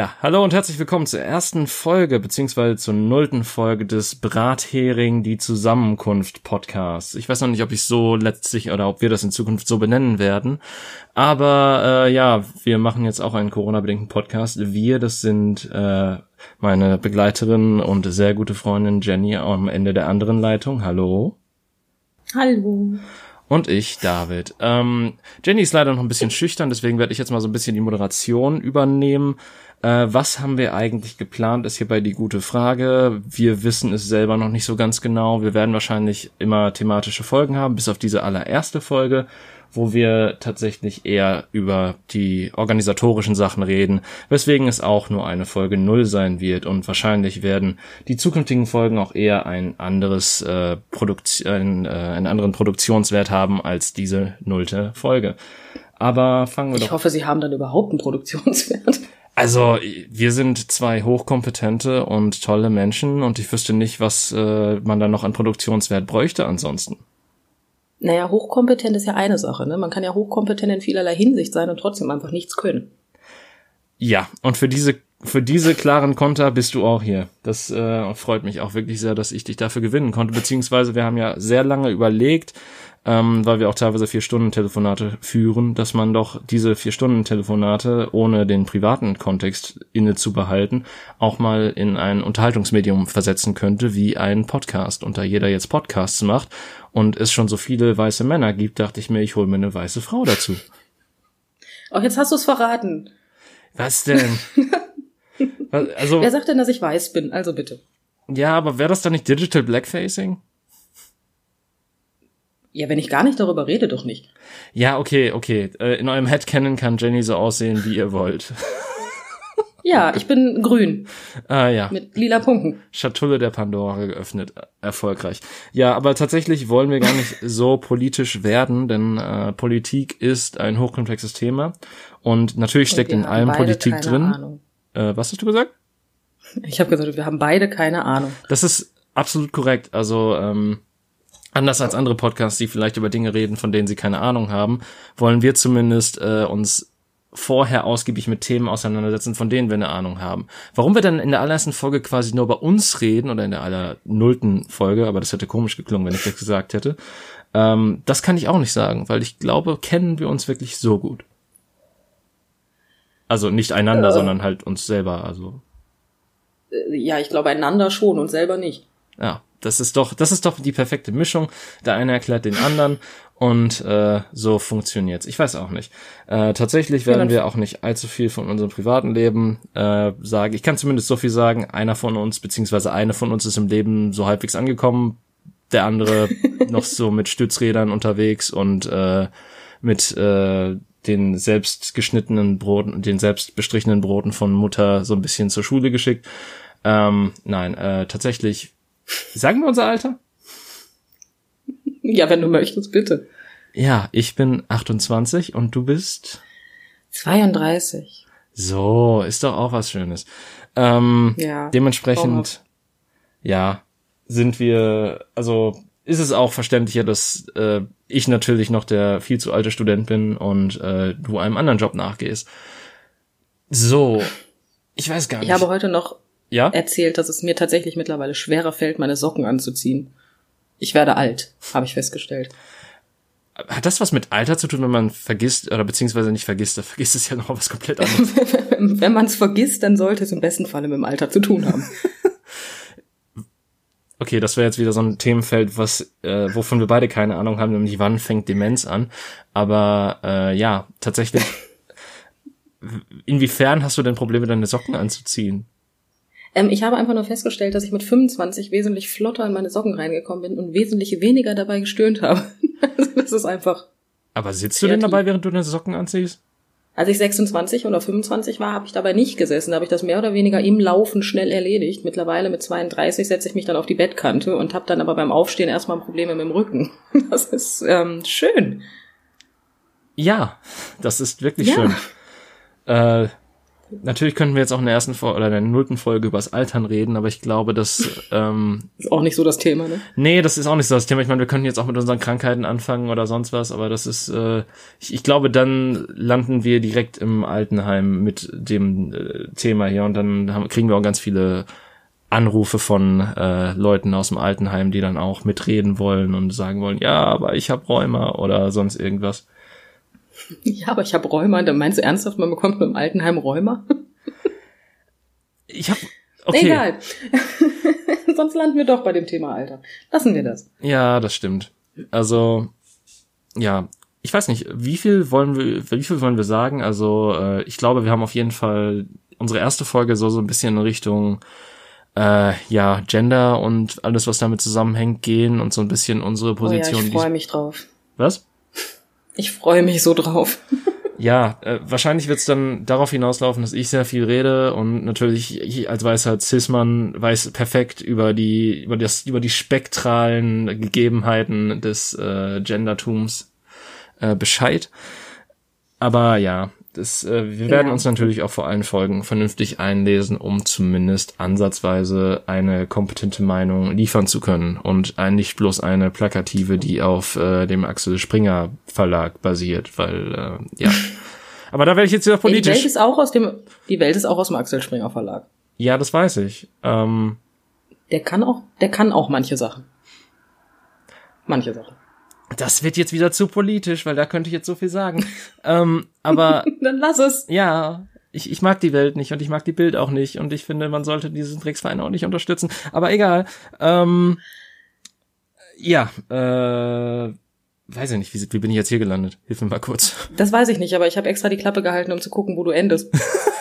Ja, hallo und herzlich willkommen zur ersten Folge beziehungsweise zur nullten Folge des Brathering die Zusammenkunft Podcasts. Ich weiß noch nicht, ob ich so letztlich oder ob wir das in Zukunft so benennen werden, aber äh, ja, wir machen jetzt auch einen Corona-bedingten Podcast. Wir, das sind äh, meine Begleiterin und sehr gute Freundin Jenny am Ende der anderen Leitung. Hallo. Hallo. Und ich, David. Ähm, Jenny ist leider noch ein bisschen schüchtern, deswegen werde ich jetzt mal so ein bisschen die Moderation übernehmen. Äh, was haben wir eigentlich geplant, ist hierbei die gute Frage. Wir wissen es selber noch nicht so ganz genau. Wir werden wahrscheinlich immer thematische Folgen haben, bis auf diese allererste Folge, wo wir tatsächlich eher über die organisatorischen Sachen reden, weswegen es auch nur eine Folge null sein wird und wahrscheinlich werden die zukünftigen Folgen auch eher ein anderes äh, Produktion, äh, einen anderen Produktionswert haben als diese nullte Folge. Aber fangen wir ich doch. Ich hoffe, Sie haben dann überhaupt einen Produktionswert. Also, wir sind zwei hochkompetente und tolle Menschen und ich wüsste nicht, was äh, man da noch an Produktionswert bräuchte ansonsten. Naja, hochkompetent ist ja eine Sache, ne? Man kann ja hochkompetent in vielerlei Hinsicht sein und trotzdem einfach nichts können. Ja, und für diese für diese klaren Konter bist du auch hier. Das äh, freut mich auch wirklich sehr, dass ich dich dafür gewinnen konnte. Beziehungsweise wir haben ja sehr lange überlegt, ähm, weil wir auch teilweise vier Stunden Telefonate führen, dass man doch diese vier Stunden Telefonate ohne den privaten Kontext inne zu behalten auch mal in ein Unterhaltungsmedium versetzen könnte, wie ein Podcast. Und da jeder jetzt Podcasts macht und es schon so viele weiße Männer gibt, dachte ich mir, ich hole mir eine weiße Frau dazu. Oh, jetzt hast du es verraten. Was denn? also, Wer sagt denn, dass ich weiß bin? Also bitte. Ja, aber wäre das dann nicht Digital Blackfacing? Ja, wenn ich gar nicht darüber rede, doch nicht. Ja, okay, okay. Äh, in eurem Headcanon kann Jenny so aussehen, wie ihr wollt. Ja, ich bin grün. Ah, ja. Mit lila Punkten. Schatulle der Pandora geöffnet. Erfolgreich. Ja, aber tatsächlich wollen wir gar nicht so politisch werden, denn äh, Politik ist ein hochkomplexes Thema. Und natürlich steckt in allem Politik drin. Äh, was hast du gesagt? Ich habe gesagt, wir haben beide keine Ahnung. Das ist absolut korrekt. Also, ähm, Anders als andere Podcasts, die vielleicht über Dinge reden, von denen sie keine Ahnung haben, wollen wir zumindest äh, uns vorher ausgiebig mit Themen auseinandersetzen, von denen wir eine Ahnung haben. Warum wir dann in der allerersten Folge quasi nur bei uns reden oder in der aller nullten Folge, aber das hätte komisch geklungen, wenn ich das gesagt hätte, ähm, das kann ich auch nicht sagen, weil ich glaube, kennen wir uns wirklich so gut. Also nicht einander, äh, sondern halt uns selber, also. Ja, ich glaube einander schon und selber nicht. Ja, das ist doch, das ist doch die perfekte Mischung. Der eine erklärt den anderen und äh, so funktioniert's. Ich weiß auch nicht. Äh, tatsächlich werden wir auch nicht allzu viel von unserem privaten Leben äh, sagen. Ich kann zumindest so viel sagen. Einer von uns beziehungsweise eine von uns ist im Leben so halbwegs angekommen. Der andere noch so mit Stützrädern unterwegs und äh, mit äh, den selbst geschnittenen Broten, den selbst bestrichenen Broten von Mutter so ein bisschen zur Schule geschickt. Ähm, nein, äh, tatsächlich Sagen wir unser Alter? Ja, wenn du möchtest, bitte. Ja, ich bin 28 und du bist 32. So, ist doch auch was Schönes. Ähm, ja. Dementsprechend, ja, sind wir, also ist es auch verständlicher, dass äh, ich natürlich noch der viel zu alte Student bin und äh, du einem anderen Job nachgehst. So, ich weiß gar nicht. Ich habe heute noch ja? erzählt, dass es mir tatsächlich mittlerweile schwerer fällt, meine Socken anzuziehen. Ich werde alt, habe ich festgestellt. Hat das was mit Alter zu tun, wenn man vergisst oder beziehungsweise nicht vergisst? Da vergisst es ja noch was komplett anderes. wenn man es vergisst, dann sollte es im besten Falle mit dem Alter zu tun haben. okay, das wäre jetzt wieder so ein Themenfeld, was äh, wovon wir beide keine Ahnung haben, nämlich wann fängt Demenz an. Aber äh, ja, tatsächlich. inwiefern hast du denn Probleme, deine Socken anzuziehen? Ähm, ich habe einfach nur festgestellt, dass ich mit 25 wesentlich flotter in meine Socken reingekommen bin und wesentlich weniger dabei gestöhnt habe. also das ist einfach. Aber sitzt kreativ. du denn dabei, während du deine Socken anziehst? Als ich 26 oder 25 war, habe ich dabei nicht gesessen. Da habe ich das mehr oder weniger im Laufen schnell erledigt. Mittlerweile mit 32 setze ich mich dann auf die Bettkante und habe dann aber beim Aufstehen erstmal Probleme mit dem Rücken. Das ist ähm, schön. Ja, das ist wirklich ja. schön. Äh, Natürlich könnten wir jetzt auch in der ersten Folge oder in der nullten Folge übers Altern reden, aber ich glaube, dass ähm, Ist auch nicht so das Thema, ne? Nee, das ist auch nicht so das Thema. Ich meine, wir könnten jetzt auch mit unseren Krankheiten anfangen oder sonst was, aber das ist, äh, ich, ich glaube, dann landen wir direkt im Altenheim mit dem äh, Thema hier und dann haben, kriegen wir auch ganz viele Anrufe von äh, Leuten aus dem Altenheim, die dann auch mitreden wollen und sagen wollen, ja, aber ich habe Rheuma oder sonst irgendwas. Ja, aber ich habe Rheuma. Dann meinst du ernsthaft, man bekommt mit dem Altenheim Rheuma? Ich habe okay. Egal. Sonst landen wir doch bei dem Thema Alter. Lassen wir das. Ja, das stimmt. Also ja, ich weiß nicht, wie viel wollen wir, wie viel wollen wir sagen? Also äh, ich glaube, wir haben auf jeden Fall unsere erste Folge so so ein bisschen in Richtung äh, ja Gender und alles, was damit zusammenhängt, gehen und so ein bisschen unsere Position. oh ja, ich freue mich drauf. was? Ich freue mich so drauf. Ja, äh, wahrscheinlich wird es dann darauf hinauslaufen, dass ich sehr viel rede und natürlich ich als weißer Cis-Mann weiß perfekt über die über das über die spektralen Gegebenheiten des äh, Gendertums äh, Bescheid. Aber ja, das, äh, wir werden Ja. uns natürlich auch vor allen Folgen vernünftig einlesen, um zumindest ansatzweise eine kompetente Meinung liefern zu können und ein, nicht bloß eine plakative, die auf äh, dem Axel Springer Verlag basiert, weil äh, ja. Aber da werde ich jetzt wieder Die Welt politisch. ist auch aus dem, die Welt ist auch aus dem Axel Springer Verlag. Ja, das weiß ich. Ähm, Der kann auch, der kann auch manche Sachen. Manche Sachen. Das wird jetzt wieder zu politisch, weil da könnte ich jetzt so viel sagen. ähm, aber Dann lass es. ja, ich, ich mag die Welt nicht und ich mag die Bild auch nicht und ich finde, man sollte diesen Drecksverein auch nicht unterstützen. Aber egal. Ähm, ja, äh, weiß ich nicht, wie, wie bin ich jetzt hier gelandet? Hilf mir mal kurz. Das weiß ich nicht, aber ich habe extra die Klappe gehalten, um zu gucken, wo du endest.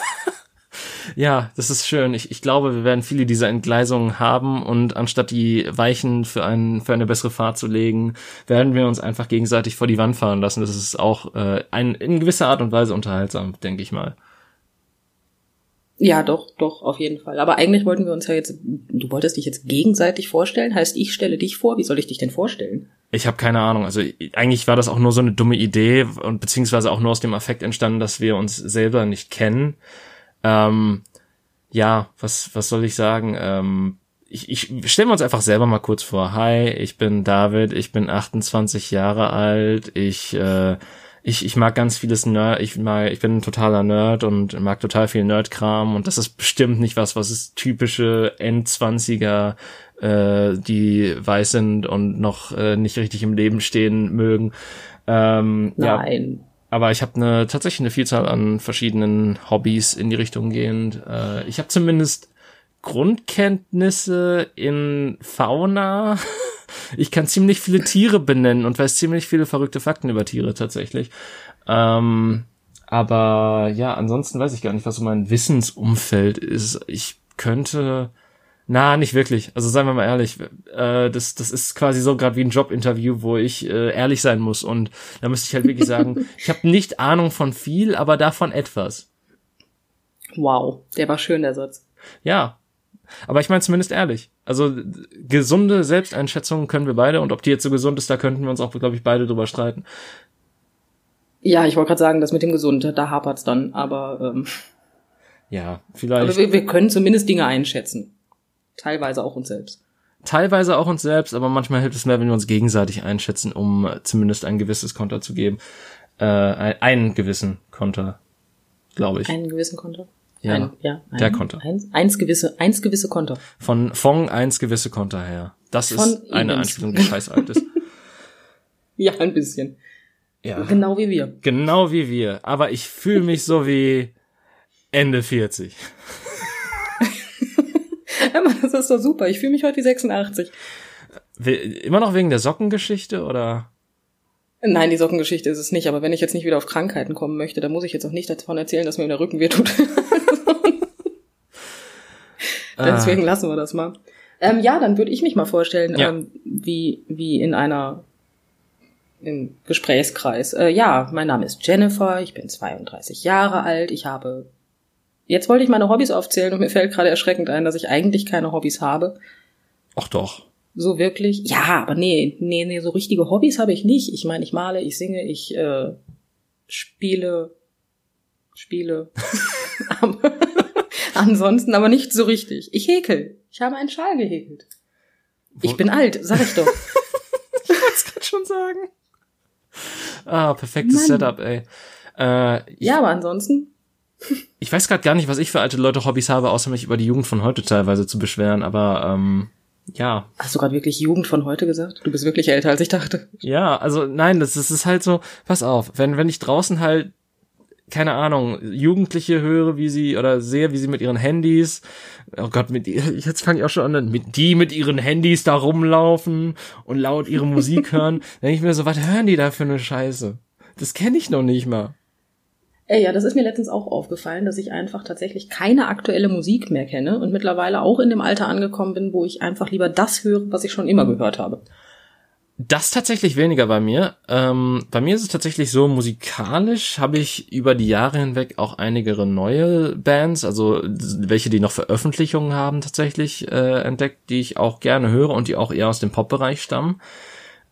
Ja, das ist schön. Ich, ich glaube, wir werden viele dieser Entgleisungen haben und anstatt die Weichen für, ein, für eine bessere Fahrt zu legen, werden wir uns einfach gegenseitig vor die Wand fahren lassen. Das ist auch äh, ein, in gewisser Art und Weise unterhaltsam, denke ich mal. Ja, doch, doch, auf jeden Fall. Aber eigentlich wollten wir uns ja jetzt, du wolltest dich jetzt gegenseitig vorstellen, heißt ich stelle dich vor, wie soll ich dich denn vorstellen? Ich habe keine Ahnung. Also eigentlich war das auch nur so eine dumme Idee und beziehungsweise auch nur aus dem Affekt entstanden, dass wir uns selber nicht kennen. Ähm, ja, was was soll ich sagen? Ähm, ich, ich stellen wir uns einfach selber mal kurz vor. Hi, ich bin David, ich bin 28 Jahre alt, ich äh, ich, ich mag ganz vieles Nerd, ich mag, ich bin ein totaler Nerd und mag total viel Nerdkram und das ist bestimmt nicht was, was ist typische Endzwanziger, äh, die weiß sind und noch äh, nicht richtig im Leben stehen mögen. Ähm, ja, Nein. Aber ich habe eine tatsächlich eine Vielzahl an verschiedenen Hobbys in die Richtung gehend. Äh, ich habe zumindest Grundkenntnisse in Fauna. Ich kann ziemlich viele Tiere benennen und weiß ziemlich viele verrückte Fakten über Tiere tatsächlich. Ähm, aber ja, ansonsten weiß ich gar nicht, was so mein Wissensumfeld ist. Ich könnte, na, nicht wirklich. Also seien wir mal ehrlich, äh, das, das ist quasi so gerade wie ein Jobinterview, wo ich äh, ehrlich sein muss. Und da müsste ich halt wirklich sagen, ich habe nicht Ahnung von viel, aber davon etwas. Wow, der war schön, der Satz. Ja. Aber ich meine zumindest ehrlich. Also gesunde Selbsteinschätzungen können wir beide und ob die jetzt so gesund ist, da könnten wir uns auch, glaube ich, beide drüber streiten. Ja, ich wollte gerade sagen, das mit dem Gesund, da hapert's dann, aber, ähm, Ja, aber vielleicht. wir, wir können zumindest Dinge einschätzen. Teilweise auch uns selbst. Teilweise auch uns selbst, aber manchmal hilft es mehr, wenn wir uns gegenseitig einschätzen, um zumindest ein gewisses Konter zu geben. Äh, ein, einen gewissen Konter, glaube ich. Einen gewissen Konter? Ja, ein, ja ein, der Konter. Eins, eins gewisse, eins gewisse Konter. Von Fong eins gewisse Konter her. Das Von ist eine. Einstellung, die scheiß alt ist. Ja, ein bisschen. Ja. Genau wie wir. Genau wie wir. Aber ich fühle mich so wie Ende 40. Aber das ist doch super. Ich fühle mich heute wie 86. We- Immer noch wegen der Sockengeschichte oder? Nein, die Sockengeschichte ist es nicht. Aber wenn ich jetzt nicht wieder auf Krankheiten kommen möchte, dann muss ich jetzt auch nicht davon erzählen, dass mir der Rücken wehtut. Ah. Deswegen lassen wir das mal. Ähm, ja, dann würde ich mich mal vorstellen, Ja. ähm, wie, wie in einer im Gesprächskreis. Äh, ja, mein Name ist Jennifer, ich bin 32 Jahre alt, ich habe. Jetzt wollte ich meine Hobbys aufzählen und mir fällt gerade erschreckend ein, dass ich eigentlich keine Hobbys habe. Ach doch. So wirklich? Ja, aber nee, nee, nee, so richtige Hobbys habe ich nicht. Ich meine, ich male, ich singe, ich äh, spiele, spiele. ansonsten aber nicht so richtig. Ich häkel. Ich habe einen Schal gehäkelt. Ich bin alt, sag ich doch. ich wollte es gerade schon sagen. Ah, perfektes Mann. Setup, ey. Äh, ja, aber ansonsten. Ich weiß gerade gar nicht, was ich für alte Leute Hobbys habe, außer mich über die Jugend von heute teilweise zu beschweren, aber ähm, ja. Hast du gerade wirklich Jugend von heute gesagt? Du bist wirklich älter, als ich dachte. Ja, also nein, das, das ist halt so, pass auf, wenn, wenn ich draußen halt keine Ahnung, Jugendliche höre, wie sie oder sehe, wie sie mit ihren Handys, oh Gott, mit jetzt fange ich auch schon an, mit die mit ihren Handys da rumlaufen und laut ihre Musik hören, denke ich mir so, was hören die da für eine Scheiße? Das kenne ich noch nicht mal. Ey, ja, das ist mir letztens auch aufgefallen, dass ich einfach tatsächlich keine aktuelle Musik mehr kenne und mittlerweile auch in dem Alter angekommen bin, wo ich einfach lieber das höre, was ich schon immer gehört habe. Das tatsächlich weniger bei mir. Ähm, bei mir ist es tatsächlich so, musikalisch habe ich über die Jahre hinweg auch einige neue Bands, also welche, die noch Veröffentlichungen haben, tatsächlich äh, entdeckt, die ich auch gerne höre und die auch eher aus dem Pop-Bereich stammen.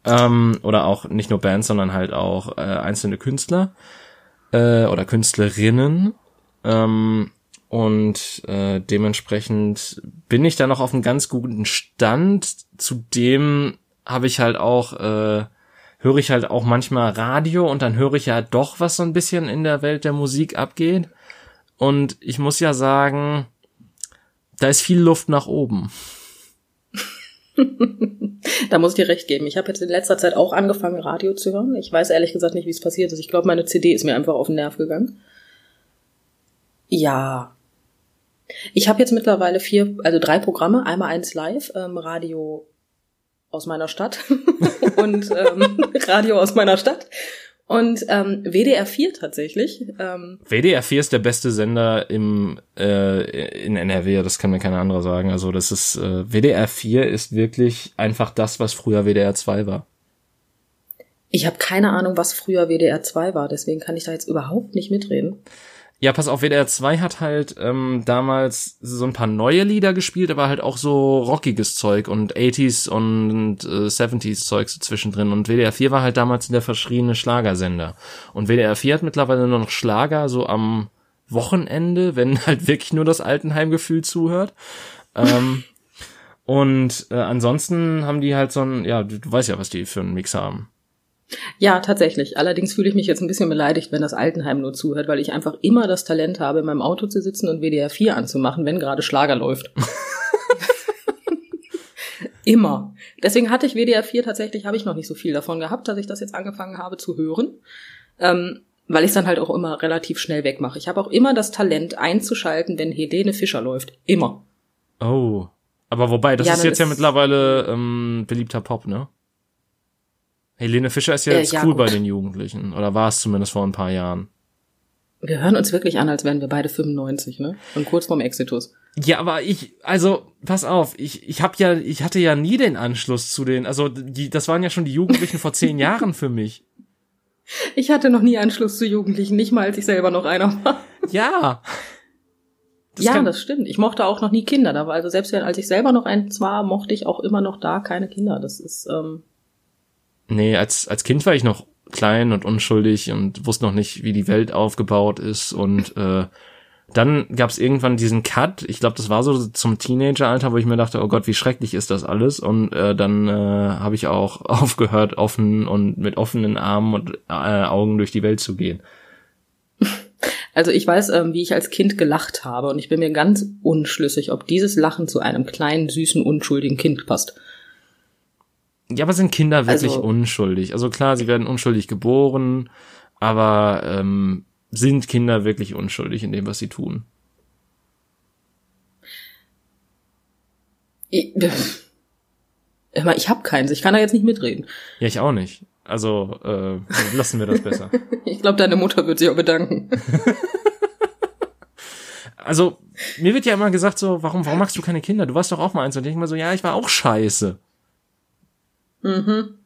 Ähm, oder auch nicht nur Bands, sondern halt auch äh, einzelne Künstler äh, oder Künstlerinnen. Ähm, und äh, dementsprechend bin ich da noch auf einem ganz guten Stand. Zudem habe ich halt auch, äh, höre ich halt auch manchmal Radio und dann höre ich ja doch, was so ein bisschen in der Welt der Musik abgeht. Und ich muss ja sagen, da ist viel Luft nach oben. da muss ich dir recht geben. Ich habe jetzt in letzter Zeit auch angefangen, Radio zu hören. Ich weiß ehrlich gesagt nicht, wie es passiert ist. Ich glaube, meine CD ist mir einfach auf den Nerv gegangen. Ja. Ich habe jetzt mittlerweile vier, also drei Programme. Einmal eins live, ähm, Radio aus meiner Stadt und ähm, Radio aus meiner Stadt. Und ähm, WDR 4 tatsächlich. Ähm, WDR 4 ist der beste Sender im äh, in NRW, das kann mir keiner anderer sagen. Also das ist äh, WDR 4 ist wirklich einfach das, was früher WDR 2 war. Ich habe keine Ahnung, was früher WDR 2 war, deswegen kann ich da jetzt überhaupt nicht mitreden. Ja, pass auf, WDR 2 hat halt ähm, damals so ein paar neue Lieder gespielt, aber halt auch so rockiges Zeug und 80s und äh, 70s Zeug so zwischendrin. Und WDR 4 war halt damals der verschriene Schlagersender. Und WDR 4 hat mittlerweile nur noch Schlager so am Wochenende, wenn halt wirklich nur das Altenheimgefühl zuhört. ähm, und äh, ansonsten haben die halt so ein, ja, du, du weißt ja, was die für einen Mix haben. Ja, tatsächlich. Allerdings fühle ich mich jetzt ein bisschen beleidigt, wenn das Altenheim nur zuhört, weil ich einfach immer das Talent habe, in meinem Auto zu sitzen und WDR 4 anzumachen, wenn gerade Schlager läuft. immer. Deswegen hatte ich WDR 4 tatsächlich, habe ich noch nicht so viel davon gehabt, dass ich das jetzt angefangen habe zu hören. Ähm, weil ich es dann halt auch immer relativ schnell wegmache. Ich habe auch immer das Talent einzuschalten, wenn Helene Fischer läuft. Immer. Oh. Aber wobei, das ja, ist jetzt ja mittlerweile ähm, beliebter Pop, ne? Helene Fischer ist ja äh, jetzt ja, cool gut. bei den Jugendlichen. Oder war es zumindest vor ein paar Jahren. Wir hören uns wirklich an, als wären wir beide 95, ne? Und kurz vorm Exitus. Ja, aber ich, also, pass auf, ich, ich hab ja, ich hatte ja nie den Anschluss zu den, also, die, das waren ja schon die Jugendlichen vor zehn Jahren für mich. Ich hatte noch nie Anschluss zu Jugendlichen, nicht mal als ich selber noch einer war. Ja. Das ja, das stimmt. Ich mochte auch noch nie Kinder. Da war also selbst wenn als ich selber noch eins war, mochte ich auch immer noch da keine Kinder. Das ist ähm, Nee, als, als Kind war ich noch klein und unschuldig und wusste noch nicht, wie die Welt aufgebaut ist. Und äh, dann gab es irgendwann diesen Cut. Ich glaube, das war so zum Teenageralter, wo ich mir dachte, oh Gott, wie schrecklich ist das alles. Und äh, dann äh, habe ich auch aufgehört, offen und mit offenen Armen und äh, Augen durch die Welt zu gehen. Also ich weiß, ähm, wie ich als Kind gelacht habe und ich bin mir ganz unschlüssig, ob dieses Lachen zu einem kleinen, süßen, unschuldigen Kind passt. Ja, aber sind Kinder wirklich also, unschuldig? Also klar, sie werden unschuldig geboren, aber ähm, sind Kinder wirklich unschuldig in dem, was sie tun? Ich, ich habe keins, ich kann da jetzt nicht mitreden. Ja, ich auch nicht. Also äh, lassen wir das besser. ich glaube, deine Mutter wird sich auch bedanken. also mir wird ja immer gesagt so, warum, warum magst du keine Kinder? Du warst doch auch mal eins. Und ich denke mal so, ja, ich war auch scheiße. Mhm.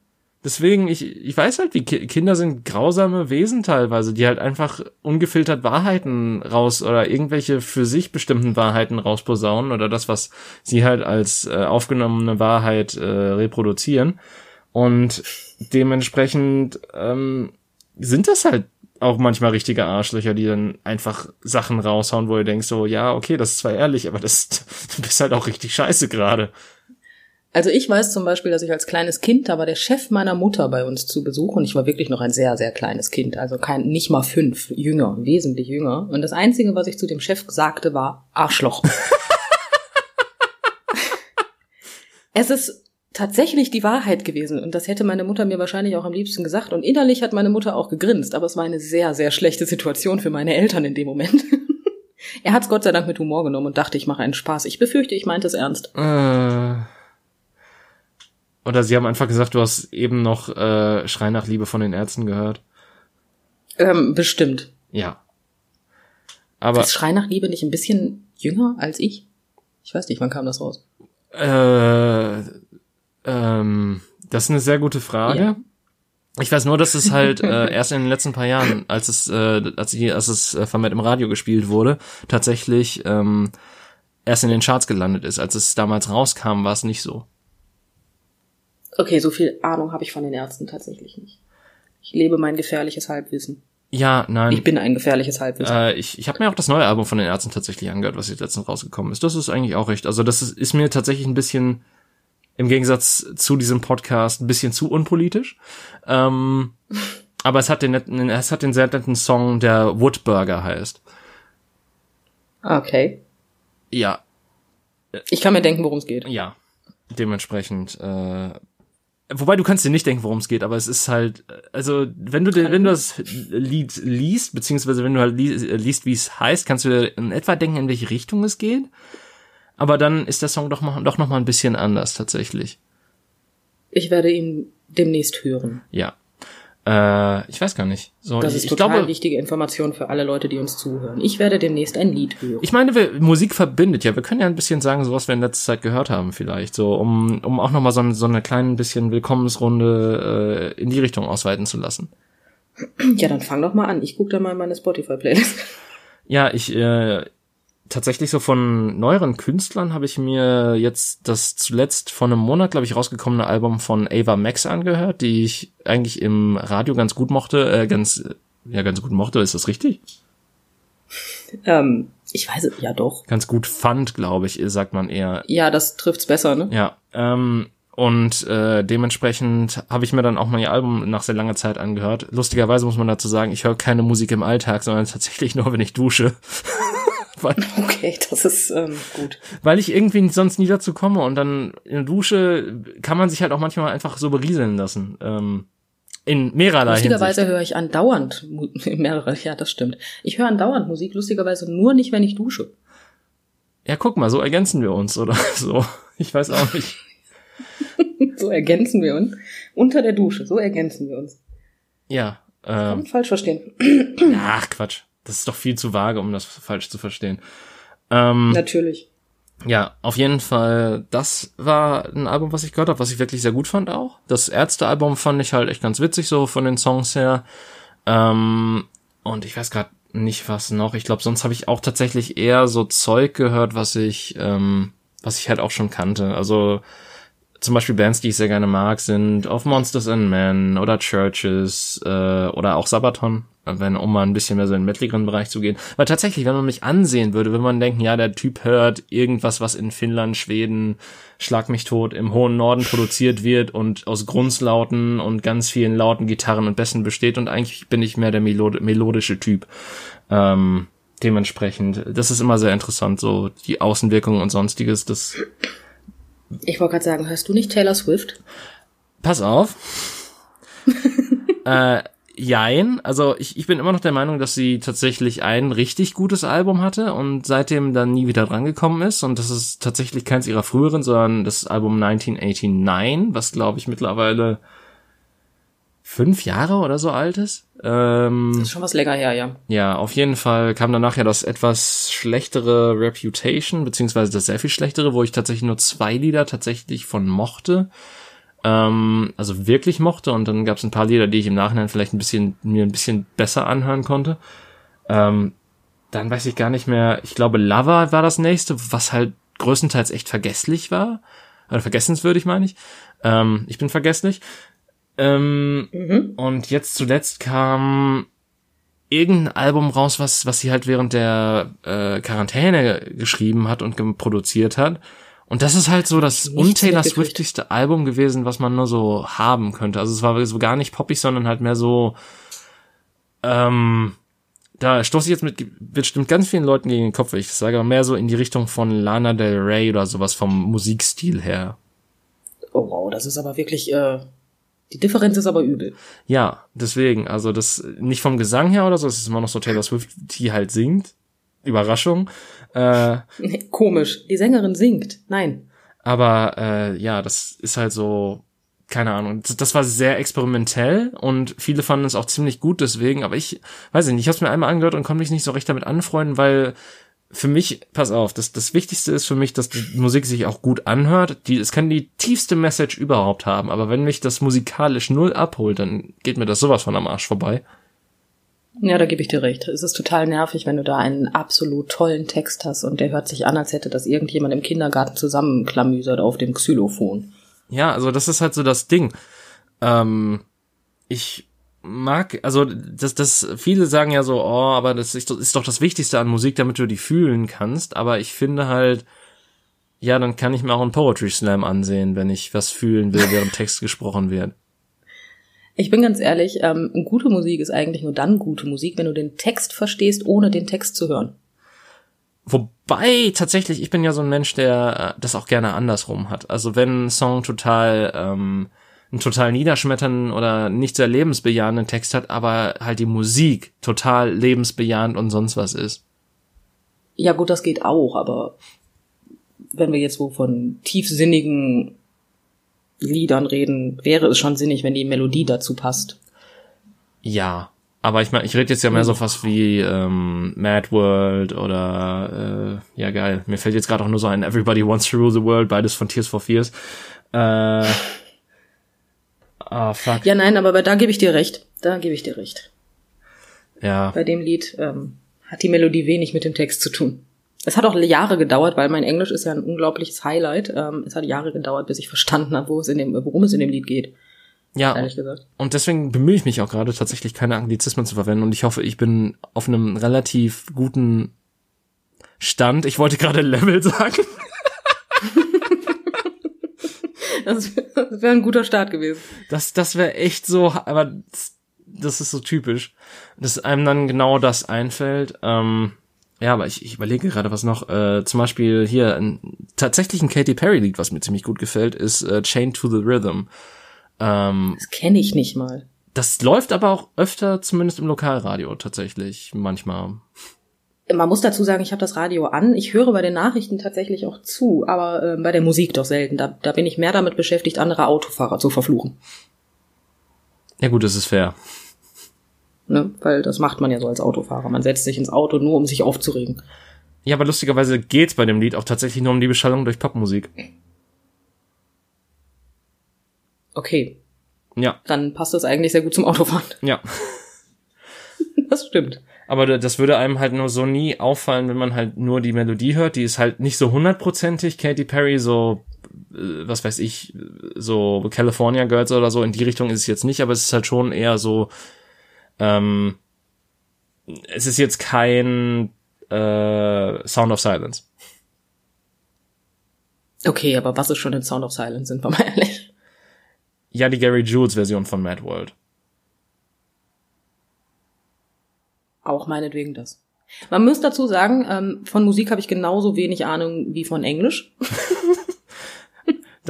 Deswegen, ich, ich weiß halt, wie Ki Kinder sind grausame Wesen teilweise, die halt einfach ungefiltert Wahrheiten raus oder irgendwelche für sich bestimmten Wahrheiten rausposaunen oder das, was sie halt als äh, aufgenommene Wahrheit äh, reproduzieren. Und dementsprechend ähm, sind das halt auch manchmal richtige Arschlöcher, die dann einfach Sachen raushauen, wo du denkst so, ja, okay, das ist zwar ehrlich, aber das, du bist halt auch richtig scheiße gerade. Also ich weiß zum Beispiel, dass ich als kleines Kind, da war der Chef meiner Mutter bei uns zu Besuch und ich war wirklich noch ein sehr, sehr kleines Kind, also kein, nicht mal fünf, jünger, wesentlich jünger. Und das Einzige, was ich zu dem Chef sagte, war Arschloch. es ist tatsächlich die Wahrheit gewesen und das hätte meine Mutter mir wahrscheinlich auch am liebsten gesagt und innerlich hat meine Mutter auch gegrinst, aber es war eine sehr, sehr schlechte Situation für meine Eltern in dem Moment. er hat es Gott sei Dank mit Humor genommen und dachte, ich mache einen Spaß. Ich befürchte, ich meinte es ernst. Äh oder sie haben einfach gesagt, du hast eben noch äh, Schrei nach Liebe von den Ärzten gehört. Ähm, bestimmt. Ja. Aber. Ist Schrei nach Liebe nicht ein bisschen jünger als ich? Ich weiß nicht, wann kam das raus? Äh, ähm, das ist eine sehr gute Frage. Ja. Ich weiß nur, dass es halt äh, erst in den letzten paar Jahren, als es, äh, als, ich, als es äh, vermehrt im Radio gespielt wurde, tatsächlich ähm, erst in den Charts gelandet ist. Als es damals rauskam, war es nicht so. Okay, so viel Ahnung habe ich von den Ärzten tatsächlich nicht. Ich lebe mein gefährliches Halbwissen. Ja, nein. Ich bin ein gefährliches Halbwissen. Äh, ich ich habe mir auch das neue Album von den Ärzten tatsächlich angehört, was jetzt letztens rausgekommen ist. Das ist eigentlich auch recht. Also das ist, ist mir tatsächlich ein bisschen im Gegensatz zu diesem Podcast ein bisschen zu unpolitisch. Ähm, aber es hat den netten, es hat den sehr netten Song, der Woodburger heißt. Okay. Ja. Ich kann mir denken, worum es geht. Ja. Dementsprechend äh, Wobei du kannst dir nicht denken, worum es geht, aber es ist halt, also wenn du wenn du das Lied liest, beziehungsweise wenn du halt liest, wie es heißt, kannst du dir in etwa denken, in welche Richtung es geht. Aber dann ist der Song doch, mal, doch noch mal ein bisschen anders tatsächlich. Ich werde ihn demnächst hören. Ja. Äh, ich weiß gar nicht. So, das ist ich, total glaube, wichtige Information für alle Leute, die uns zuhören. Ich werde demnächst ein Lied hören. Ich meine, wir, Musik verbindet ja. Wir können ja ein bisschen sagen, so was wir in letzter Zeit gehört haben, vielleicht. So, um, um auch nochmal so, so eine kleine bisschen Willkommensrunde äh, in die Richtung ausweiten zu lassen. Ja, dann fang doch mal an. Ich gucke da mal in meine Spotify-Playlist. Ja, ich, äh, tatsächlich so von neueren Künstlern habe ich mir jetzt das zuletzt vor einem Monat, glaube ich, rausgekommene Album von Ava Max angehört, die ich eigentlich im Radio ganz gut mochte, äh, ganz, ja, ganz gut mochte, ist das richtig? Ähm, ich weiß es, ja doch. Ganz gut fand, glaube ich, sagt man eher. Ja, das trifft's besser, ne? Ja, ähm, und äh, dementsprechend habe ich mir dann auch mal ihr Album nach sehr langer Zeit angehört. Lustigerweise muss man dazu sagen, ich höre keine Musik im Alltag, sondern tatsächlich nur, wenn ich dusche. Weil, okay, das ist ähm, gut. Weil ich irgendwie sonst nie dazu komme und dann in der Dusche kann man sich halt auch manchmal einfach so berieseln lassen. Ähm, in mehrerlei Lustigerweise höre ich andauernd mehrere, ja, das stimmt. Ich höre andauernd Musik, lustigerweise nur nicht, wenn ich dusche. Ja, guck mal, so ergänzen wir uns oder so. Ich weiß auch nicht. so ergänzen wir uns. Unter der Dusche, so ergänzen wir uns. Ja. Ähm, falsch verstehen. Ach, Quatsch. Das ist doch viel zu vage, um das falsch zu verstehen. Ähm, Natürlich. Ja, auf jeden Fall, das war ein Album, was ich gehört habe, was ich wirklich sehr gut fand auch. Das Ärzte-Album fand ich halt echt ganz witzig, so von den Songs her. Ähm, und ich weiß gerade nicht, was noch. Ich glaube, sonst habe ich auch tatsächlich eher so Zeug gehört, was ich, ähm, was ich halt auch schon kannte. Also zum Beispiel Bands, die ich sehr gerne mag, sind Of Monsters and Men oder Churches äh, oder auch Sabaton, wenn um mal ein bisschen mehr so in den mettligeren Bereich zu gehen. Weil tatsächlich, wenn man mich ansehen würde, würde man denken, ja, der Typ hört irgendwas, was in Finnland, Schweden, Schlag mich tot, im hohen Norden produziert wird und aus Grunzlauten und ganz vielen lauten Gitarren und Bässen besteht und eigentlich bin ich mehr der Melod melodische Typ. Ähm, dementsprechend, das ist immer sehr interessant, so die Außenwirkungen und sonstiges, das ich wollte gerade sagen, hörst du nicht Taylor Swift? Pass auf. äh, jein. Also ich, ich bin immer noch der Meinung, dass sie tatsächlich ein richtig gutes Album hatte und seitdem dann nie wieder drangekommen ist. Und das ist tatsächlich keins ihrer früheren, sondern das Album 1989, was glaube ich mittlerweile fünf Jahre oder so alt ist. Ähm, das ist schon was länger her, ja. Ja, auf jeden Fall kam danach ja das etwas schlechtere Reputation, beziehungsweise das sehr viel schlechtere, wo ich tatsächlich nur zwei Lieder tatsächlich von mochte. Ähm, also wirklich mochte und dann gab es ein paar Lieder, die ich im Nachhinein vielleicht ein bisschen mir ein bisschen besser anhören konnte. Ähm, dann weiß ich gar nicht mehr, ich glaube Lover war das nächste, was halt größtenteils echt vergesslich war. Oder vergessenswürdig meine ich. Ähm, ich bin vergesslich. Ähm, mhm. Und jetzt zuletzt kam irgendein Album raus, was, was sie halt während der äh, Quarantäne geschrieben hat und produziert hat. Und das ist halt so das un-Taylor Swiftigste Album gewesen, was man nur so haben könnte. Also es war so gar nicht poppig, sondern halt mehr so, ähm, da stoße ich jetzt mit bestimmt ganz vielen Leuten gegen den Kopf, wenn ich das sage, aber mehr so in die Richtung von Lana Del Rey oder sowas vom Musikstil her. Oh wow, das ist aber wirklich, äh, die Differenz ist aber übel. Ja, deswegen, also das nicht vom Gesang her oder so, es ist immer noch so Taylor Swift, die halt singt. Überraschung. Äh, Komisch, die Sängerin singt. Nein. Aber äh, ja, das ist halt so, keine Ahnung. Das, das war sehr experimentell und viele fanden es auch ziemlich gut deswegen. Aber ich weiß nicht, ich habe es mir einmal angehört und konnte mich nicht so recht damit anfreunden, weil für mich, pass auf, das, das Wichtigste ist für mich, dass die Musik sich auch gut anhört. Die, es kann die tiefste Message überhaupt haben, aber wenn mich das musikalisch null abholt, dann geht mir das sowas von am Arsch vorbei. Ja, da gebe ich dir recht. Es ist total nervig, wenn du da einen absolut tollen Text hast und der hört sich an, als hätte das irgendjemand im Kindergarten zusammenklamüsert auf dem Xylophon. Ja, also das ist halt so das Ding. Ähm, ich mag, also das, das, viele sagen ja so, oh, aber das ist, ist doch das Wichtigste an Musik, damit du die fühlen kannst. Aber ich finde halt, ja, dann kann ich mir auch einen Poetry Slam ansehen, wenn ich was fühlen will, während Text gesprochen wird. Ich bin ganz ehrlich, ähm, gute Musik ist eigentlich nur dann gute Musik, wenn du den Text verstehst, ohne den Text zu hören. Wobei, tatsächlich, ich bin ja so ein Mensch, der äh, das auch gerne andersrum hat. Also wenn ein Song total ähm, einen total niederschmetternden oder nicht sehr lebensbejahenden Text hat, aber halt die Musik total lebensbejahend und sonst was ist. Ja gut, das geht auch, aber wenn wir jetzt wo von tiefsinnigen Liedern reden, wäre es schon sinnig, wenn die Melodie dazu passt. Ja, aber ich meine, ich rede jetzt ja mehr so fast wie ähm, Mad World oder äh, ja geil. Mir fällt jetzt gerade auch nur so ein Everybody Wants to Rule the World, beides von Tears for Fears. Äh, Ah, fuck. Ja, nein, aber da gebe ich dir recht. Da gebe ich dir recht. Ja. Bei dem Lied ähm, hat die Melodie wenig mit dem Text zu tun. Es hat auch Jahre gedauert, weil mein Englisch ist ja ein unglaubliches Highlight. Ähm, es hat Jahre gedauert, bis ich verstanden habe, wo es in dem, worum es in dem Lied geht. Ja. Ehrlich gesagt. Und deswegen bemühe ich mich auch gerade tatsächlich keine Anglizismen zu verwenden und ich hoffe, ich bin auf einem relativ guten Stand. Ich wollte gerade Level sagen. Das, wäre ein guter Start gewesen. Das, das wäre echt so, aber das, das, ist so typisch, dass einem dann genau das einfällt. Ähm, ja, aber ich, ich überlege gerade was noch. Äh, zum Beispiel hier ein, tatsächlich ein Katy Perry Lied, was mir ziemlich gut gefällt, ist äh, Chain to the Rhythm. Ähm, das kenne ich nicht mal. Das läuft aber auch öfter, zumindest im Lokalradio tatsächlich, manchmal. Man muss dazu sagen, ich habe das Radio an. Ich höre bei den Nachrichten tatsächlich auch zu, aber äh, bei der Musik doch selten. Da, da bin ich mehr damit beschäftigt, andere Autofahrer zu verfluchen. Ja gut, das ist fair. Ne? Weil das macht man ja so als Autofahrer. Man setzt sich ins Auto nur, um sich aufzuregen. Ja, aber lustigerweise geht's bei dem Lied auch tatsächlich nur um die Beschallung durch Popmusik. Okay. Ja. Dann passt das eigentlich sehr gut zum Autofahren. Ja. das stimmt. Aber das würde einem halt nur so nie auffallen, wenn man halt nur die Melodie hört. Die ist halt nicht so hundertprozentig Katy Perry, so, äh, was weiß ich, so California Girls oder so. In die Richtung ist es jetzt nicht, aber es ist halt schon eher so, ähm, es ist jetzt kein äh, Sound of Silence. Okay, aber was ist schon ein Sound of Silence, sind wir mal ehrlich? Ja, die Gary Jules Version von Mad World. Auch meinetwegen das. Man muss dazu sagen, ähm, von Musik habe ich genauso wenig Ahnung wie von Englisch.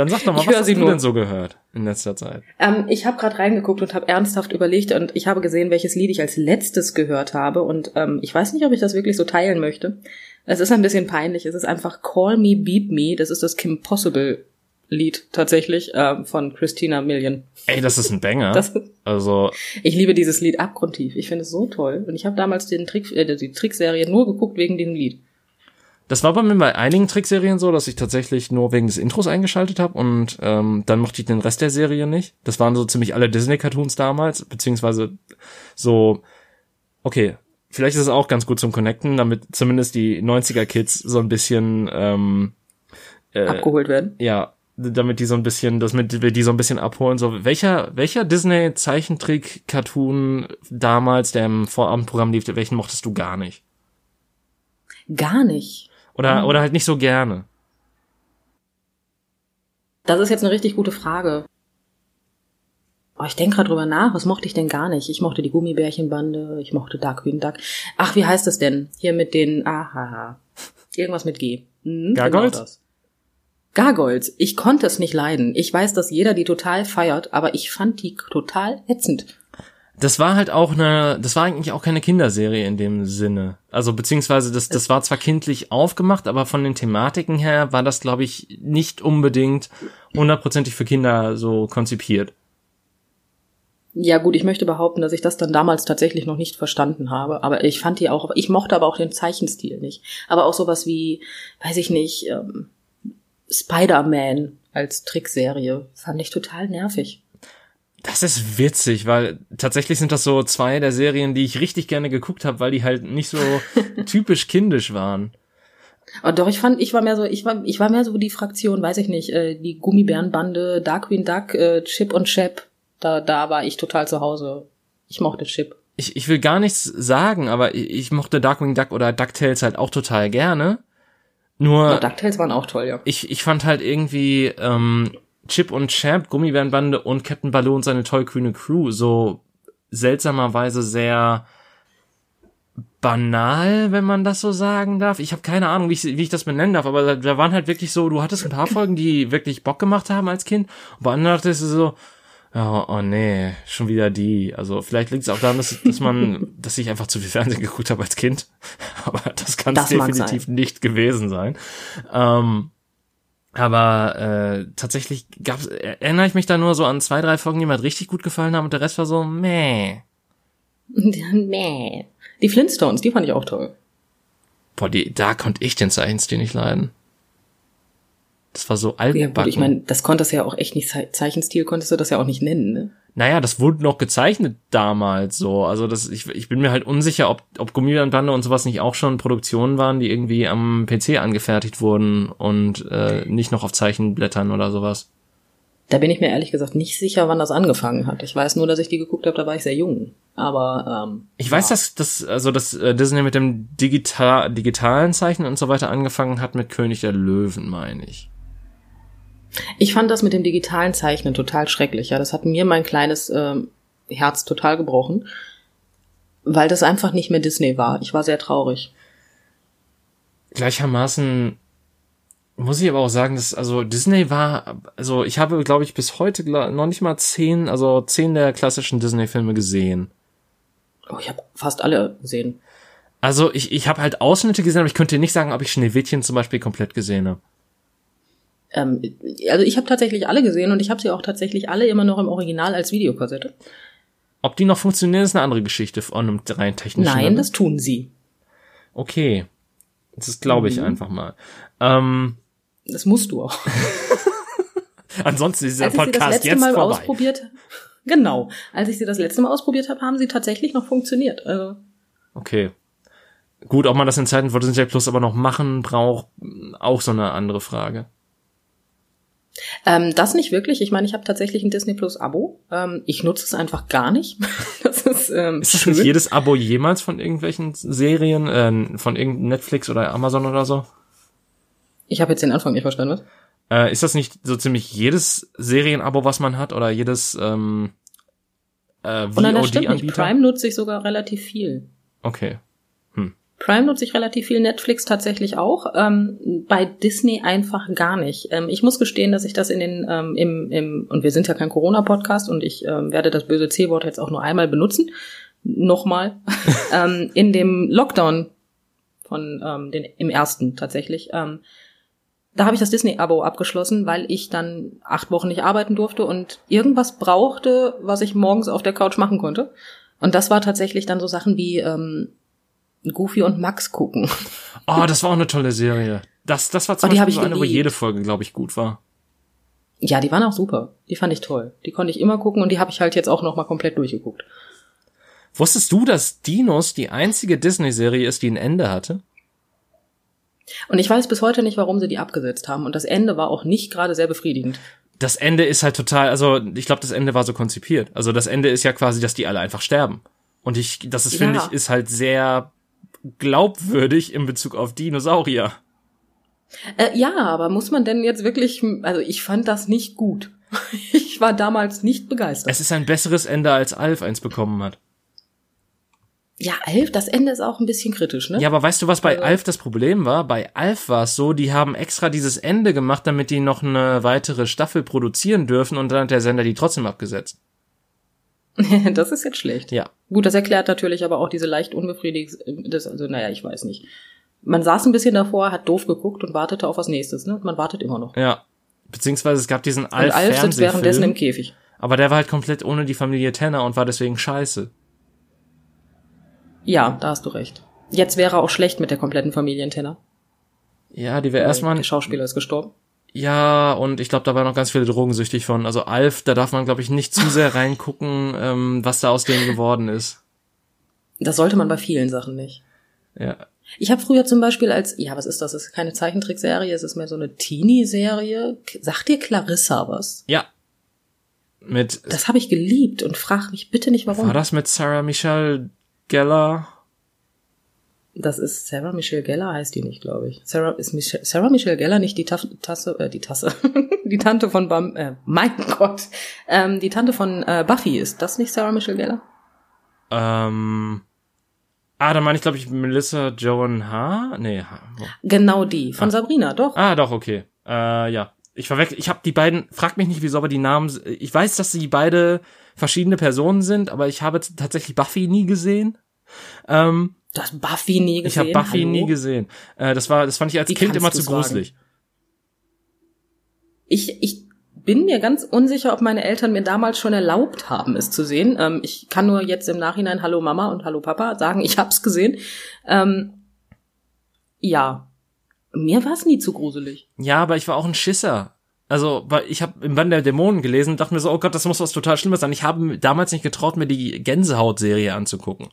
Dann sag doch mal, ich was hast du nur. denn so gehört in letzter Zeit? Ähm, ich habe gerade reingeguckt und habe ernsthaft überlegt und ich habe gesehen, welches Lied ich als letztes gehört habe und ähm, ich weiß nicht, ob ich das wirklich so teilen möchte. Es ist ein bisschen peinlich. Es ist einfach Call Me Beat Me. Das ist das Kim Possible Lied tatsächlich äh, von Christina Million. Ey, das ist ein Banger. Das, also ich liebe dieses Lied abgrundtief. Ich finde es so toll und ich habe damals den Trick, äh, die Trickserie nur geguckt wegen dem Lied. Das war bei mir bei einigen Trickserien so, dass ich tatsächlich nur wegen des Intros eingeschaltet habe und ähm, dann mochte ich den Rest der Serie nicht. Das waren so ziemlich alle Disney-Cartoons damals, beziehungsweise so, okay, vielleicht ist es auch ganz gut zum Connecten, damit zumindest die 90er-Kids so ein bisschen ähm, äh, abgeholt werden. Ja, damit die so ein bisschen, das mit wir die so ein bisschen abholen. So, welcher, welcher Disney-Zeichentrick-Cartoon damals, der im Vorabendprogramm lief, welchen mochtest du gar nicht? Gar nicht. Oder, oder halt nicht so gerne? Das ist jetzt eine richtig gute Frage. Oh, ich denke gerade drüber nach, was mochte ich denn gar nicht? Ich mochte die Gummibärchenbande, ich mochte Darkwing Duck. Ach, wie heißt das denn? Hier mit den, aha, irgendwas mit G. Hm, Gargoyles? Gargoyles. Ich konnte es nicht leiden. Ich weiß, dass jeder die total feiert, aber ich fand die total ätzend. Das war halt auch eine, das war eigentlich auch keine Kinderserie in dem Sinne. Also beziehungsweise das, das war zwar kindlich aufgemacht, aber von den Thematiken her war das, glaube ich, nicht unbedingt hundertprozentig für Kinder so konzipiert. Ja gut, ich möchte behaupten, dass ich das dann damals tatsächlich noch nicht verstanden habe. Aber ich fand die auch, ich mochte aber auch den Zeichenstil nicht. Aber auch sowas wie, weiß ich nicht, ähm, Spider-Man als Trickserie fand ich total nervig. Das ist witzig, weil tatsächlich sind das so zwei der Serien, die ich richtig gerne geguckt habe, weil die halt nicht so typisch kindisch waren. Oh, doch, ich fand, ich war mehr so, ich war, ich war mehr so die Fraktion, weiß ich nicht, äh, die Gummibärenbande, Darkwing Duck, äh, Chip und Chap. Da, da war ich total zu Hause. Ich mochte Chip. Ich, ich will gar nichts sagen, aber ich, ich mochte Darkwing Duck oder DuckTales halt auch total gerne. Nur. Ja, DuckTales waren auch toll, ja. Ich, ich fand halt irgendwie, ähm, Chip und Champ, Gummibärenbande und Captain Baloo und seine tollkühne Crew so seltsamerweise sehr banal, wenn man das so sagen darf. Ich habe keine Ahnung, wie ich, wie ich das benennen darf, aber da, da waren halt wirklich so, du hattest ein paar Folgen, die wirklich Bock gemacht haben als Kind, und bei anderen dachtest du so, Oh, oh nee, schon wieder die. Also vielleicht liegt es auch daran, dass, dass man, dass ich einfach zu viel Fernsehen geguckt habe als Kind. Aber das kann es definitiv nicht gewesen sein. Ähm, aber äh, tatsächlich gab's, erinnere ich mich da nur so an zwei, drei Folgen, die mir halt richtig gut gefallen haben und der Rest war so meh. meh. Die Flintstones, die fand ich auch toll. Boah, die, da konnte ich den Zeichenstil nicht leiden. Das war so altbacken. Ja, ich meine, das konntest du ja auch echt nicht, Zeichenstil konntest du das ja auch nicht nennen, ne? Naja, das wurde noch gezeichnet damals so. Also das, ich, ich bin mir halt unsicher, ob, ob Gummibandbande und sowas nicht auch schon Produktionen waren, die irgendwie am PC angefertigt wurden und äh, nicht noch auf Zeichenblättern oder sowas. Da bin ich mir ehrlich gesagt nicht sicher, wann das angefangen hat. Ich weiß nur, dass ich die geguckt habe, da war ich sehr jung. Aber ähm, ich ja. weiß, dass das also dass äh, Disney mit dem digital digitalen Zeichnen und so weiter angefangen hat mit König der Löwen, meine ich. Ich fand das mit dem digitalen Zeichnen total schrecklich. Ja, das hat mir mein kleines ähm, Herz total gebrochen, weil das einfach nicht mehr Disney war. Ich war sehr traurig. Gleichermaßen muss ich aber auch sagen, dass also Disney war, also ich habe, glaube ich, bis heute noch nicht mal zehn, also zehn der klassischen Disney-Filme gesehen. Oh, ich habe fast alle gesehen. Also ich, ich habe halt Ausschnitte gesehen, aber ich könnte nicht sagen, ob ich Schneewittchen zum Beispiel komplett gesehen habe. Ähm, also ich habe tatsächlich alle gesehen und ich habe sie auch tatsächlich alle immer noch im Original als Videokassette. Ob die noch funktionieren, ist eine andere Geschichte von einem rein technischen. Nein, Level. das tun sie. Okay. Das glaube ich mhm. einfach mal. Ähm, das musst du auch. Ansonsten ist dieser Podcast jetzt Mal vorbei. Ausprobiert, genau. Als ich sie das letzte Mal ausprobiert habe, haben sie tatsächlich noch funktioniert. Also. Okay. Gut, ob man das in Zeiten von Disney Plus aber noch machen braucht, auch so eine andere Frage. Ähm, das nicht wirklich. Ich meine, ich habe tatsächlich ein Disney Plus Abo. Ähm, ich nutze es einfach gar nicht. das ist, ähm, ist das nicht jedes Abo jemals von irgendwelchen Serien, äh, von irgendeinem Netflix oder Amazon oder so? Ich habe jetzt den Anfang nicht verstanden, was? Äh, ist das nicht so ziemlich jedes Serienabo, was man hat, oder jedes ähm, äh, VOD-Anbieter? Prime nutze ich sogar relativ viel. Okay. Prime nutze ich relativ viel, Netflix tatsächlich auch. Ähm, bei Disney einfach gar nicht. Ähm, ich muss gestehen, dass ich das in den ähm, im, im und wir sind ja kein Corona-Podcast und ich ähm, werde das böse C-Wort jetzt auch nur einmal benutzen. Nochmal. ähm, in dem Lockdown von ähm, den im ersten tatsächlich. Da habe ich das Disney-Abo abgeschlossen, weil ich dann acht Wochen nicht arbeiten durfte und irgendwas brauchte, was ich morgens auf der Couch machen konnte. Und das war tatsächlich dann so Sachen wie ähm, Goofy und Max gucken. Oh, das war auch eine tolle Serie. Das, das war zum oh, Beispiel so eine, wo jede Folge, glaube ich, gut war. Ja, die waren auch super. Die fand ich toll. Die konnte ich immer gucken und die habe ich halt jetzt auch noch mal komplett durchgeguckt. Wusstest du, dass Dinos die einzige Disney-Serie ist, die ein Ende hatte? Und ich weiß bis heute nicht, warum sie die abgesetzt haben. Und das Ende war auch nicht gerade sehr befriedigend. Das Ende ist halt total, also ich glaube, das Ende war so konzipiert. Also das Ende ist ja quasi, dass die alle einfach sterben. Und ich, das ist, finde Ja. ich, ist halt sehr glaubwürdig in Bezug auf Dinosaurier. Äh, ja, aber muss man denn jetzt wirklich, also ich fand das nicht gut. Ich war damals nicht begeistert. Es ist ein besseres Ende, als Alf eins bekommen hat. ja, Alf, das Ende ist auch ein bisschen kritisch, ne? Ja, aber weißt du, was bei Also- Alf das Problem war? Bei Alf war es so, die haben extra dieses Ende gemacht, damit die noch eine weitere Staffel produzieren dürfen und dann hat der Sender die trotzdem abgesetzt. das ist jetzt schlecht. Ja. Gut, das erklärt natürlich aber auch diese leicht unbefriedigt, das, also naja, ich weiß nicht. Man saß ein bisschen davor, hat doof geguckt und wartete auf was nächstes, ne? Man wartet immer noch. Ja. Beziehungsweise es gab diesen Und Alf sitzt währenddessen im Käfig. aber der war halt komplett ohne die Familie Tanner und war deswegen scheiße. Ja, da hast du recht. Jetzt wäre auch schlecht mit der kompletten Familientenner. Ja, die wäre erstmal Der Schauspieler ist gestorben. Ja, und ich glaube, da waren noch ganz viele drogensüchtig von. Also Alf, da darf man, glaube ich, nicht zu sehr reingucken, ähm, was da aus denen geworden ist. Das sollte man bei vielen Sachen nicht. Ja. Ich habe früher zum Beispiel als, ja, was ist das? Es ist keine Zeichentrickserie, es ist mehr so eine Teenie-Serie. Sagt dir Clarissa was? Ja. Mit, Das habe ich geliebt und frag mich bitte nicht warum. war das mit Sarah Michelle Gellar? Das ist Sarah Michelle Gellar, heißt die nicht, glaube ich. Sarah ist Michelle, Sarah Michelle Gellar nicht die Taf Tasse, äh, die Tasse, die Tante von Bam, äh, mein Gott, ähm, die Tante von äh, Buffy ist das nicht Sarah Michelle Gellar? Ähm, ah, da meine ich, glaube ich, Melissa Joan H. Nee, H. Genau die von Sabrina, doch. Ah, doch, okay. Äh, ja. Ich verwechsel, ich habe die beiden, frag mich nicht, wieso, aber die Namen, ich weiß, dass sie beide verschiedene Personen sind, aber ich habe tatsächlich Buffy nie gesehen. Ähm, Du hast Buffy nie ich gesehen. habe Buffy Hallo? nie gesehen. Äh, das war, das fand ich als Wie Kind immer zu gruselig. Ich, ich bin mir ganz unsicher, ob meine Eltern mir damals schon erlaubt haben, es zu sehen. Ähm, ich kann nur jetzt im Nachhinein Hallo Mama und Hallo Papa sagen, ich hab's gesehen. Ähm, ja, mir war es nie zu gruselig. Ja, aber ich war auch ein Schisser. Also, weil ich habe im Band der Dämonen gelesen und dachte mir so, oh Gott, das muss was total Schlimmes sein. Ich habe damals nicht getraut, mir die Gänsehaut-Serie anzugucken.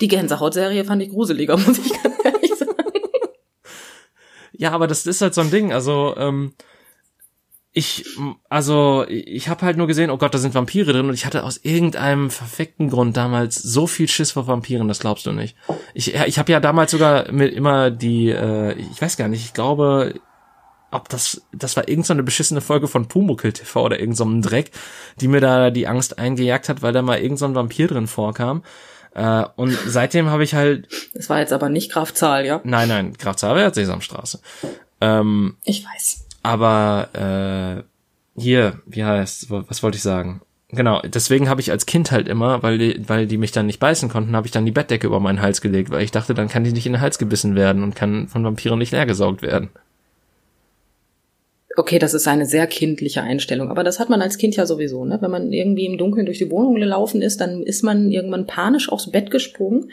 Die Gänsehaut-Serie fand ich gruseliger, muss ich ganz ehrlich sagen. Ja, aber das ist halt so ein Ding. Also, ähm, ich, also, ich habe halt nur gesehen, oh Gott, da sind Vampire drin und ich hatte aus irgendeinem verfickten Grund damals so viel Schiss vor Vampiren, das glaubst du nicht. Ich, ich habe ja damals sogar mit immer die, äh, ich weiß gar nicht, ich glaube, ob das, das war irgend so beschissene Folge von Pumuckl TV oder irgend so Dreck, die mir da die Angst eingejagt hat, weil da mal irgend so Vampir drin vorkam. Äh, und seitdem habe ich halt, Das war jetzt aber nicht Graf Zahl, ja? nein, nein, Graf Zahlwert, Sesamstraße. Ähm, Ich weiß. aber äh, hier, wie heißt, was wollte ich sagen? Genau, deswegen habe ich als Kind halt immer, weil die, weil die mich dann nicht beißen konnten, habe ich dann die Bettdecke über meinen Hals gelegt, weil ich dachte, dann kann die nicht in den Hals gebissen werden und kann von Vampiren nicht leergesaugt werden. Okay, das ist eine sehr kindliche Einstellung, aber das hat man als Kind ja sowieso, ne? Wenn man irgendwie im Dunkeln durch die Wohnung gelaufen ist, dann ist man irgendwann panisch aufs Bett gesprungen,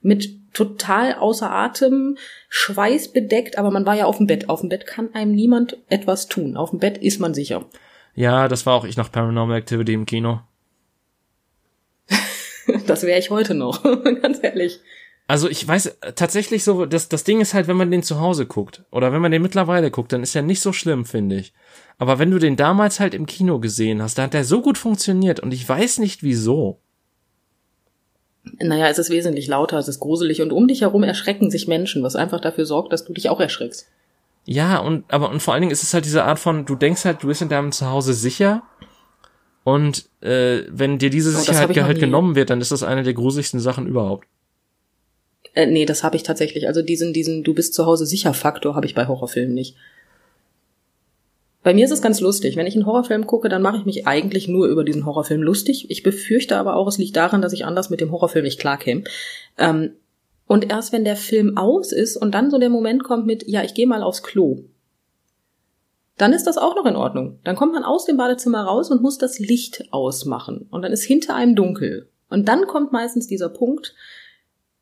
mit total außer Atem, schweißbedeckt, aber man war ja auf dem Bett. Auf dem Bett kann einem niemand etwas tun. Auf dem Bett ist man sicher. Ja, das war auch ich nach Paranormal Activity im Kino. Das wäre ich heute noch, ganz ehrlich. Also ich weiß äh, tatsächlich so, das, das Ding ist halt, wenn man den zu Hause guckt oder wenn man den mittlerweile guckt, dann ist er nicht so schlimm, finde ich. Aber wenn du den damals halt im Kino gesehen hast, da hat der so gut funktioniert und ich weiß nicht wieso. Naja, es ist wesentlich lauter, es ist gruselig und um dich herum erschrecken sich Menschen, was einfach dafür sorgt, dass du dich auch erschreckst. Ja, und aber und vor allen Dingen ist es halt diese Art von, du denkst halt, du bist in deinem Zuhause sicher und äh, wenn dir diese Oh, Sicherheit noch halt genommen wird, dann ist das eine der gruseligsten Sachen überhaupt. Äh, nee, das habe ich tatsächlich. Also diesen, diesen Du bist zu Hause sicher Faktor habe ich bei Horrorfilmen nicht. Bei mir ist es ganz lustig. Wenn ich einen Horrorfilm gucke, dann mache ich mich eigentlich nur über diesen Horrorfilm lustig. Ich befürchte aber auch, es liegt daran, dass ich anders mit dem Horrorfilm nicht klarkäme. Ähm, und erst wenn der Film aus ist und dann so der Moment kommt mit, ja, ich gehe mal aufs Klo, dann ist das auch noch in Ordnung. Dann kommt man aus dem Badezimmer raus und muss das Licht ausmachen. Und dann ist hinter einem dunkel. Und dann kommt meistens dieser Punkt,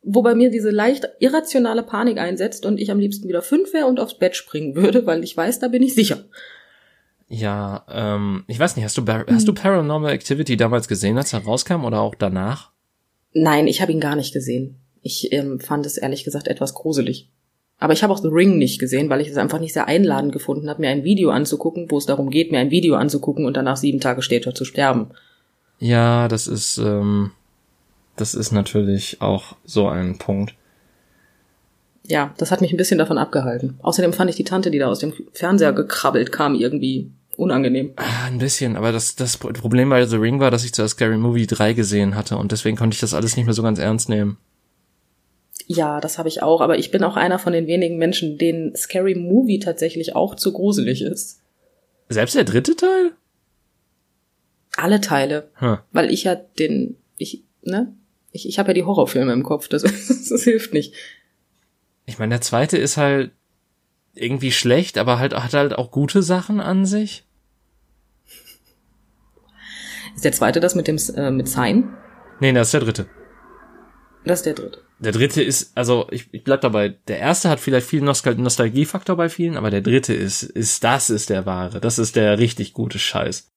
wo bei mir diese leicht irrationale Panik einsetzt und ich am liebsten wieder fünf wäre und aufs Bett springen würde, weil ich weiß, da bin ich sicher. Ja, ähm, ich weiß nicht, hast du Bar hast du Paranormal Activity damals gesehen, als er rauskam oder auch danach? Nein, ich habe ihn gar nicht gesehen. Ich ähm, fand es ehrlich gesagt etwas gruselig. Aber ich habe auch The Ring nicht gesehen, weil ich es einfach nicht sehr einladend gefunden habe, mir ein Video anzugucken, wo es darum geht, mir ein Video anzugucken und danach sieben Tage später zu sterben. Ja, das ist, ähm, das ist natürlich auch so ein Punkt. Ja, das hat mich ein bisschen davon abgehalten. Außerdem fand ich die Tante, die da aus dem Fernseher gekrabbelt kam, irgendwie unangenehm. Ah, ein bisschen, aber das, das Problem bei The Ring war, dass ich zuerst Scary Movie 3 gesehen hatte und deswegen konnte ich das alles nicht mehr so ganz ernst nehmen. Ja, das habe ich auch, aber ich bin auch einer von den wenigen Menschen, denen Scary Movie tatsächlich auch zu gruselig ist. Selbst der dritte Teil? Alle Teile. Hm. Weil ich ja den, ich, ne? Ich, ich habe ja die Horrorfilme im Kopf, das, das hilft nicht. Ich meine, der zweite ist halt irgendwie schlecht, aber halt hat halt auch gute Sachen an sich. Ist der zweite das mit dem äh, mit Sign? Nee, das ist der dritte. Das ist der dritte. Der dritte ist, also ich, ich bleib dabei, der erste hat vielleicht viel Nostal Nostalgiefaktor bei vielen, aber der dritte ist, ist, das ist der wahre. Das ist der richtig gute Scheiß.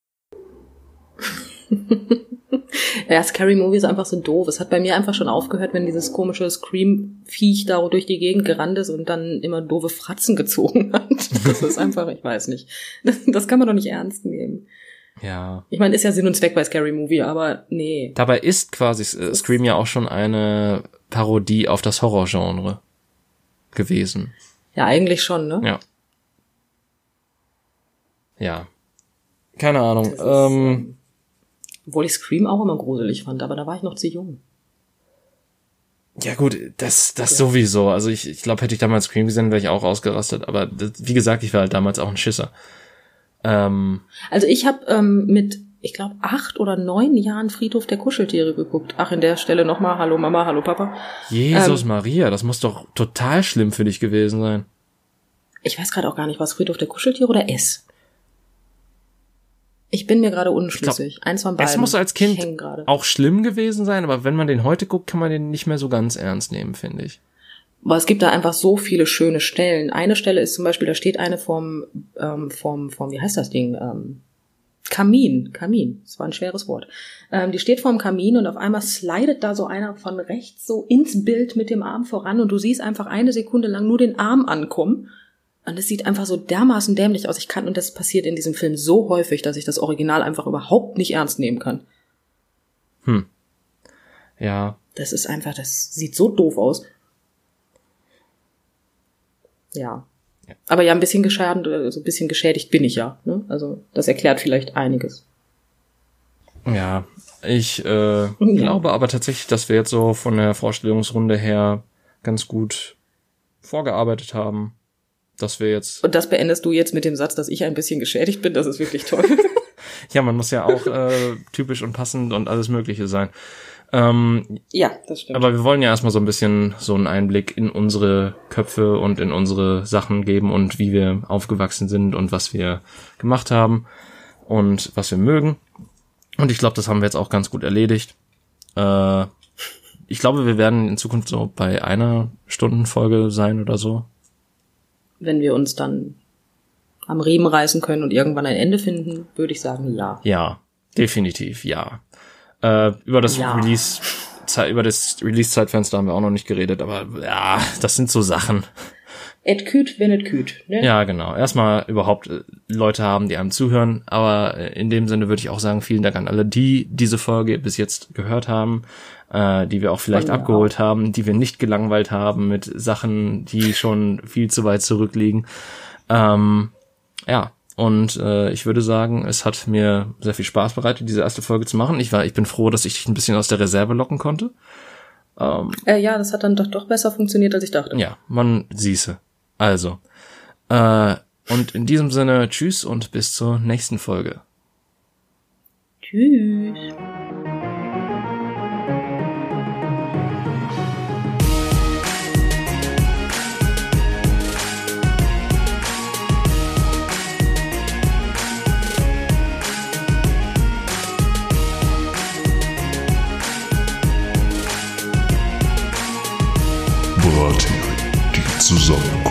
ja, Scary Movie ist einfach so doof. Es hat bei mir einfach schon aufgehört, wenn dieses komische Scream-Viech da durch die Gegend gerannt ist und dann immer doofe Fratzen gezogen hat. Das ist einfach, ich weiß nicht. Das, das kann man doch nicht ernst nehmen. Ja. Ich meine, ist ja Sinn und Zweck bei Scary Movie, aber nee. Dabei ist quasi äh, Scream ja auch schon eine Parodie auf das Horrorgenre gewesen. Ja, eigentlich schon, ne? Ja. Ja. Keine Ahnung. Ist, ähm, ähm, obwohl ich Scream auch immer gruselig fand, aber da war ich noch zu jung. Ja gut, das das sowieso. Also ich, ich glaube, hätte ich damals Scream gesehen, wäre ich auch ausgerastet. Aber das, wie gesagt, ich war halt damals auch ein Schisser. Ähm, also ich habe ähm, mit, ich glaube, acht oder neun Jahren Friedhof der Kuscheltiere geguckt. Ach, in der Stelle nochmal, hallo Mama, hallo Papa. Jesus ähm, Maria, das muss doch total schlimm für dich gewesen sein. Ich weiß gerade auch gar nicht, was Friedhof der Kuscheltiere oder S? Ich bin mir gerade unschlüssig. Glaub, Eins von beiden. Es muss als Kind auch schlimm gewesen sein, aber wenn man den heute guckt, kann man den nicht mehr so ganz ernst nehmen, finde ich. Aber es gibt da einfach so viele schöne Stellen. Eine Stelle ist zum Beispiel, da steht eine vom, ähm, vom, vom, wie heißt das Ding? Ähm, Kamin, Kamin, das war ein schweres Wort. Ähm, die steht vorm Kamin und auf einmal slidet da so einer von rechts so ins Bild mit dem Arm voran und du siehst einfach eine Sekunde lang nur den Arm ankommen. Und es sieht einfach so dermaßen dämlich aus. Ich kann, und das passiert in diesem Film so häufig, dass ich das Original einfach überhaupt nicht ernst nehmen kann. Hm. Ja. Das ist einfach, das sieht so doof aus. Ja. ja. Aber ja, ein bisschen geschadet, also ein bisschen geschädigt bin ich ja. Ne? Also das erklärt vielleicht einiges. Ja, ich äh, ja. glaube aber tatsächlich, dass wir jetzt so von der Vorstellungsrunde her ganz gut vorgearbeitet haben. Dass wir jetzt. Und das beendest du jetzt mit dem Satz, dass ich ein bisschen geschädigt bin. Das ist wirklich toll. ja, man muss ja auch äh, typisch und passend und alles Mögliche sein. Ähm, ja, das stimmt. Aber wir wollen ja erstmal so ein bisschen so einen Einblick in unsere Köpfe und in unsere Sachen geben und wie wir aufgewachsen sind und was wir gemacht haben und was wir mögen. Und ich glaube, das haben wir jetzt auch ganz gut erledigt. Äh, ich glaube, wir werden in Zukunft so bei einer Stundenfolge sein oder so. Wenn wir uns dann am Riemen reißen können und irgendwann ein Ende finden, würde ich sagen, ja. Ja, definitiv, ja. Äh, über das ja. Release, über das Release-Zeitfenster haben wir auch noch nicht geredet, aber ja, das sind so Sachen. Et küt, wenn et küt, ne? Ja, genau. Erstmal überhaupt äh, Leute haben, die einem zuhören, aber äh, in dem Sinne würde ich auch sagen, vielen Dank an alle, die diese Folge bis jetzt gehört haben, äh, die wir auch vielleicht abgeholt auch. haben, die wir nicht gelangweilt haben mit Sachen, die schon viel zu weit zurückliegen. Ähm, ja, und äh, ich würde sagen, es hat mir sehr viel Spaß bereitet, diese erste Folge zu machen. Ich war, ich bin froh, dass ich dich ein bisschen aus der Reserve locken konnte. Ähm, äh, ja, das hat dann doch, doch besser funktioniert, als ich dachte. Ja, man siehse. Also. Äh, und in diesem Sinne, tschüss und bis zur nächsten Folge. Tschüss. Tesouro.